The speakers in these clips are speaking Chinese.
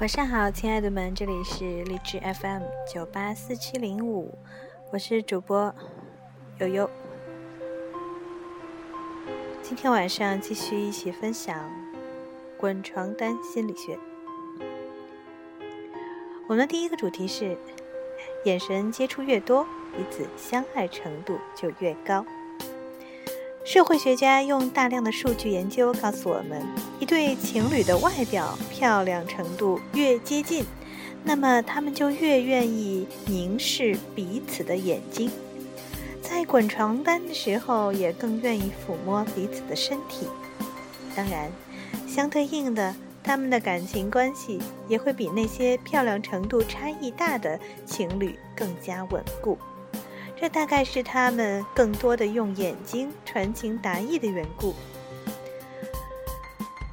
晚上好，亲爱的们，这里是荔枝 FM 九八四七零五，我是主播悠悠。今天晚上继续一起分享滚床单心理学。我们的第一个主题是：眼神接触越多，彼此相爱程度就越高。社会学家用大量的数据研究告诉我们，一对情侣的外表漂亮程度越接近，那么他们就越愿意凝视彼此的眼睛，在滚床单的时候也更愿意抚摸彼此的身体。当然，相对应的，他们的感情关系也会比那些漂亮程度差异大的情侣更加稳固。这大概是他们更多的用眼睛传情达意的缘故。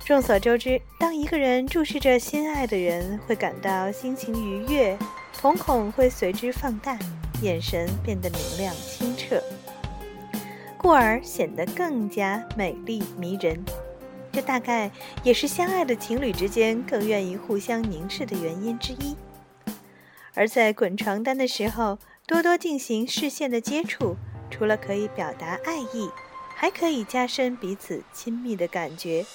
众所周知，当一个人注视着心爱的人，会感到心情愉悦，瞳孔会随之放大，眼神变得明亮清澈，故而显得更加美丽迷人。这大概也是相爱的情侣之间更愿意互相凝视的原因之一。而在滚床单的时候，多多进行视线的接触，除了可以表达爱意，还可以加深彼此亲密的感觉，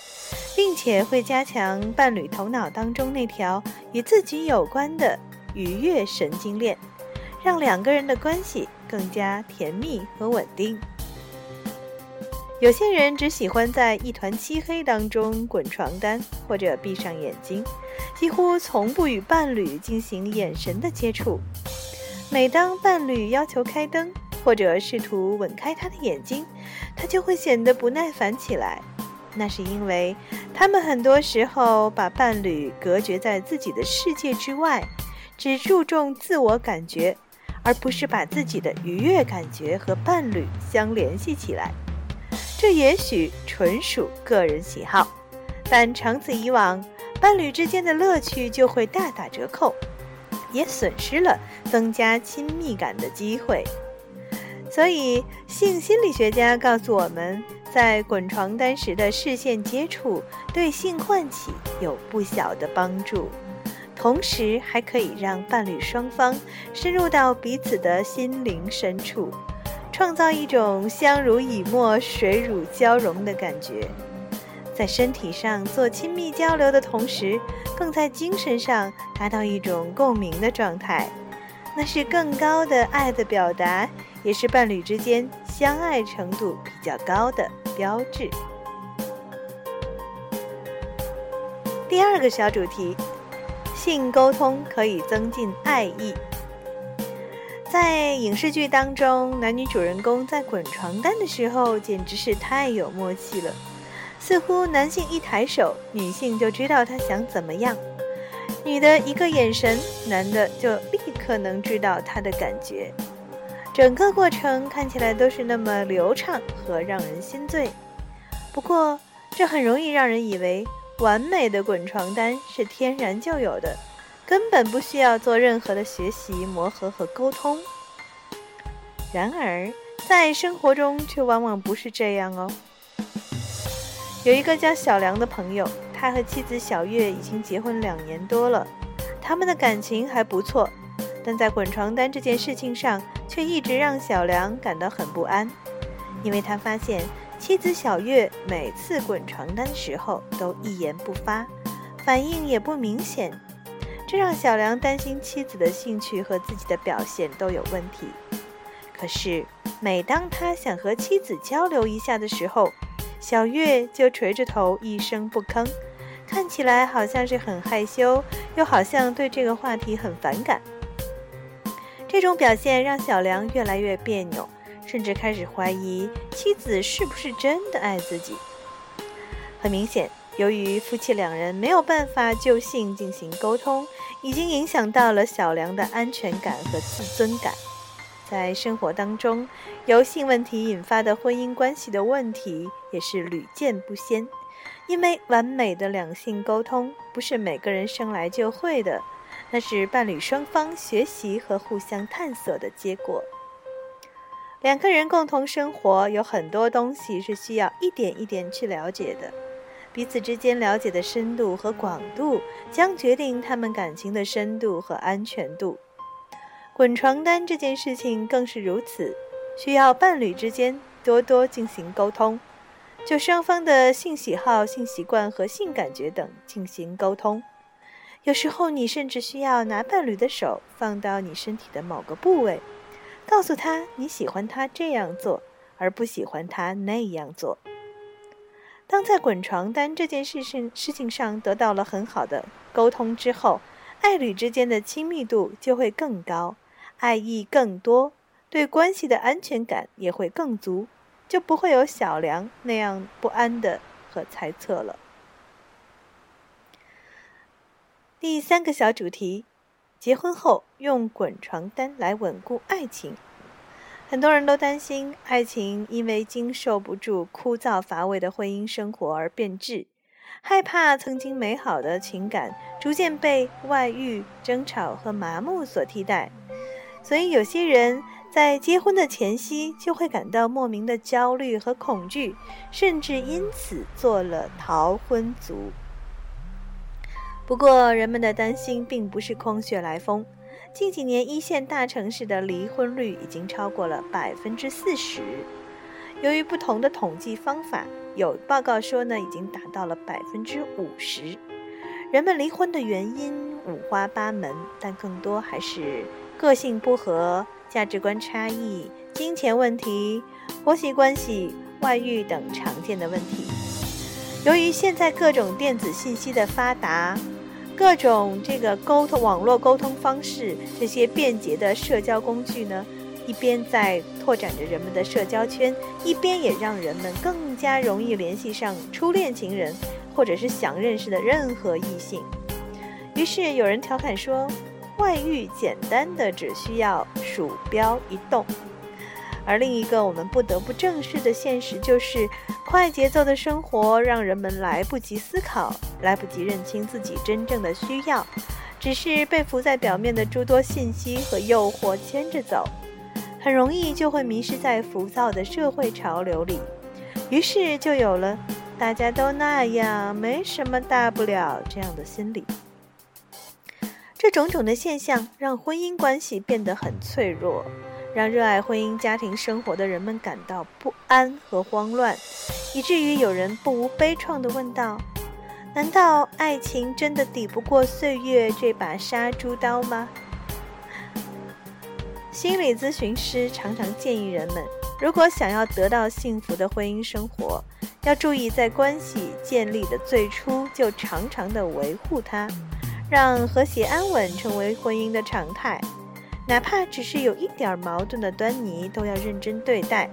并且会加强伴侣头脑当中那条与自己有关的愉悦神经链，让两个人的关系更加甜蜜和稳定。有些人只喜欢在一团漆黑当中滚床单，或者闭上眼睛，几乎从不与伴侣进行眼神的接触。每当伴侣要求开灯，或者试图吻开他的眼睛，他就会显得不耐烦起来。那是因为他们很多时候把伴侣隔绝在自己的世界之外，只注重自我感觉，而不是把自己的愉悦感觉和伴侣相联系起来。这也许纯属个人喜好，但长此以往，伴侣之间的乐趣就会大打折扣。也损失了增加亲密感的机会，所以性心理学家告诉我们，在滚床单时的视线接触对性唤起有不小的帮助，同时还可以让伴侣双方深入到彼此的心灵深处，创造一种相濡以沫、水乳交融的感觉。在身体上做亲密交流的同时，更在精神上达到一种共鸣的状态，那是更高的爱的表达，也是伴侣之间相爱程度比较高的标志。第二个小主题，性沟通可以增进爱意。在影视剧当中，男女主人公在滚床单的时候，简直是太有默契了。似乎男性一抬手，女性就知道他想怎么样；女的一个眼神，男的就立刻能知道他的感觉。整个过程看起来都是那么流畅和让人心醉。不过，这很容易让人以为完美的滚床单是天然就有的，根本不需要做任何的学习、磨合和沟通。然而，在生活中却往往不是这样哦。有一个叫小梁的朋友，他和妻子小月已经结婚两年多了，他们的感情还不错，但在滚床单这件事情上，却一直让小梁感到很不安，因为他发现妻子小月每次滚床单的时候都一言不发，反应也不明显，这让小梁担心妻子的兴趣和自己的表现都有问题。可是每当他想和妻子交流一下的时候，小月就垂着头一声不吭，看起来好像是很害羞，又好像对这个话题很反感。这种表现让小梁越来越别扭，甚至开始怀疑妻子是不是真的爱自己。很明显，由于夫妻两人没有办法就性进行沟通，已经影响到了小梁的安全感和自尊感。在生活当中，由性问题引发的婚姻关系的问题也是屡见不鲜。因为完美的两性沟通不是每个人生来就会的，那是伴侣双方学习和互相探索的结果。两个人共同生活，有很多东西是需要一点一点去了解的。彼此之间了解的深度和广度，将决定他们感情的深度和安全度。滚床单这件事情更是如此，需要伴侣之间多多进行沟通，就双方的性喜好、性习惯和性感觉等进行沟通。有时候，你甚至需要拿伴侣的手放到你身体的某个部位，告诉他你喜欢他这样做，而不喜欢他那样做。当在滚床单这件事情事情上得到了很好的沟通之后，爱侣之间的亲密度就会更高，爱意更多，对关系的安全感也会更足，就不会有小梁那样不安的和猜测了。第三个小主题：结婚后用滚床单来稳固爱情。很多人都担心爱情因为经受不住枯燥乏味的婚姻生活而变质，害怕曾经美好的情感逐渐被外遇、争吵和麻木所替代，所以有些人在结婚的前夕就会感到莫名的焦虑和恐惧，甚至因此做了逃婚族。不过，人们的担心并不是空穴来风。近几年，一线大城市的离婚率已经超过了百分之四十。由于不同的统计方法，有报告说呢，已经达到了百分之五十。人们离婚的原因五花八门，但更多还是个性不合、价值观差异、金钱问题、婆媳关系、外遇等常见的问题。由于现在各种电子信息的发达。各种这个沟通网络沟通方式，这些便捷的社交工具呢，一边在拓展着人们的社交圈，一边也让人们更加容易联系上初恋情人，或者是想认识的任何异性。于是有人调侃说，外遇简单的只需要鼠标一动。而另一个我们不得不正视的现实就是，快节奏的生活让人们来不及思考，来不及认清自己真正的需要，只是被浮在表面的诸多信息和诱惑牵着走，很容易就会迷失在浮躁的社会潮流里，于是就有了“大家都那样，没什么大不了”这样的心理。这种种的现象让婚姻关系变得很脆弱。让热爱婚姻家庭生活的人们感到不安和慌乱，以至于有人不无悲怆地问道：“难道爱情真的抵不过岁月这把杀猪刀吗？”心理咨询师常常建议人们，如果想要得到幸福的婚姻生活，要注意在关系建立的最初就常常的维护它，让和谐安稳成为婚姻的常态。哪怕只是有一点矛盾的端倪，都要认真对待，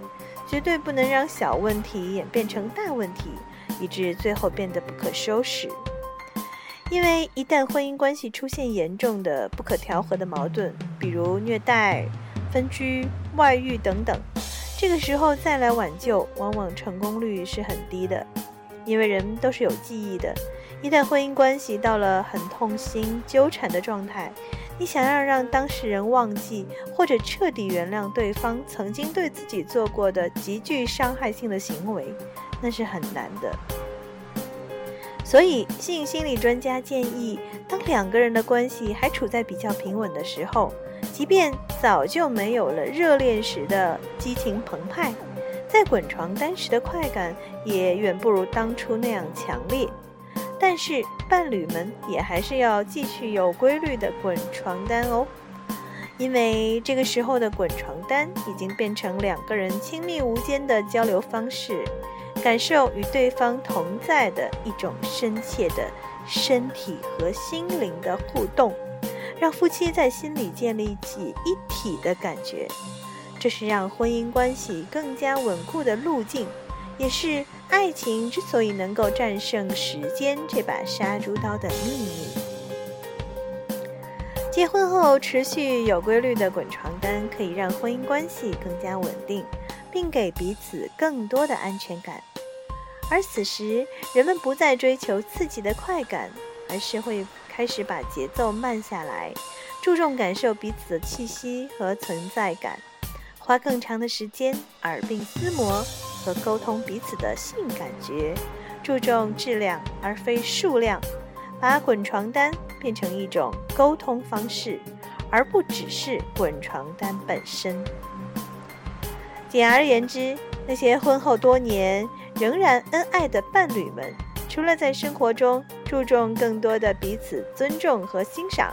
绝对不能让小问题演变成大问题，以致最后变得不可收拾。因为一旦婚姻关系出现严重的不可调和的矛盾，比如虐待、分居、外遇等等，这个时候再来挽救，往往成功率是很低的。因为人都是有记忆的，一旦婚姻关系到了很痛心、纠缠的状态。你想要让当事人忘记或者彻底原谅对方曾经对自己做过的极具伤害性的行为，那是很难的。所以，性心理专家建议，当两个人的关系还处在比较平稳的时候，即便早就没有了热恋时的激情澎湃，在滚床单时的快感也远不如当初那样强烈。但是伴侣们也还是要继续有规律的滚床单哦，因为这个时候的滚床单已经变成两个人亲密无间的交流方式，感受与对方同在的一种深切的身体和心灵的互动，让夫妻在心里建立起一体的感觉，这是让婚姻关系更加稳固的路径。也是爱情之所以能够战胜时间这把杀猪刀的秘密。结婚后持续有规律的滚床单，可以让婚姻关系更加稳定，并给彼此更多的安全感。而此时，人们不再追求刺激的快感，而是会开始把节奏慢下来，注重感受彼此的气息和存在感，花更长的时间耳鬓厮磨。和沟通彼此的性感觉，注重质量而非数量，把滚床单变成一种沟通方式，而不只是滚床单本身。简而言之，那些婚后多年仍然恩爱的伴侣们，除了在生活中注重更多的彼此尊重和欣赏，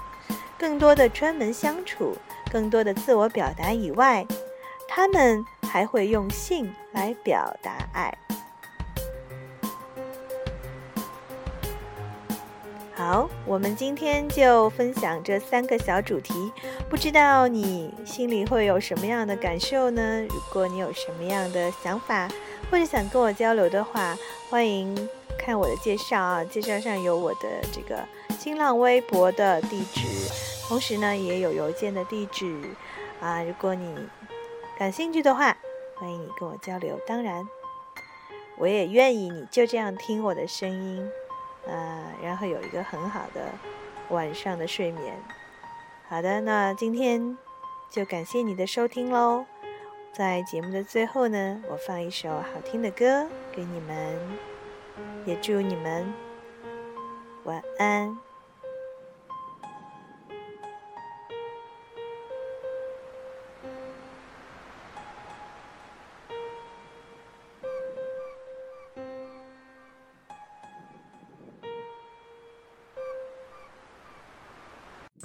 更多的专门相处，更多的自我表达以外，他们还会用性来表达爱。好，我们今天就分享这三个小主题，不知道你心里会有什么样的感受呢？如果你有什么样的想法，或者想跟我交流的话，欢迎看我的介绍啊，介绍上有我的这个新浪微博的地址，同时呢也有邮件的地址啊。如果你感兴趣的话，欢迎你跟我交流。当然，我也愿意你就这样听我的声音。呃，然后有一个很好的晚上的睡眠。好的，那今天就感谢你的收听喽。在节目的最后呢，我放一首好听的歌给你们，也祝你们晚安。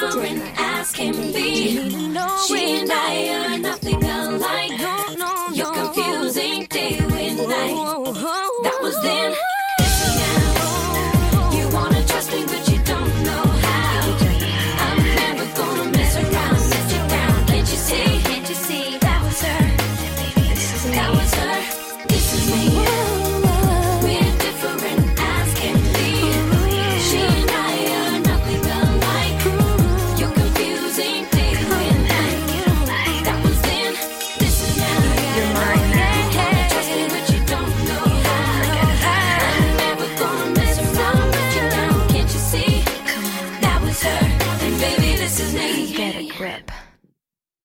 different ask him be. She and I are not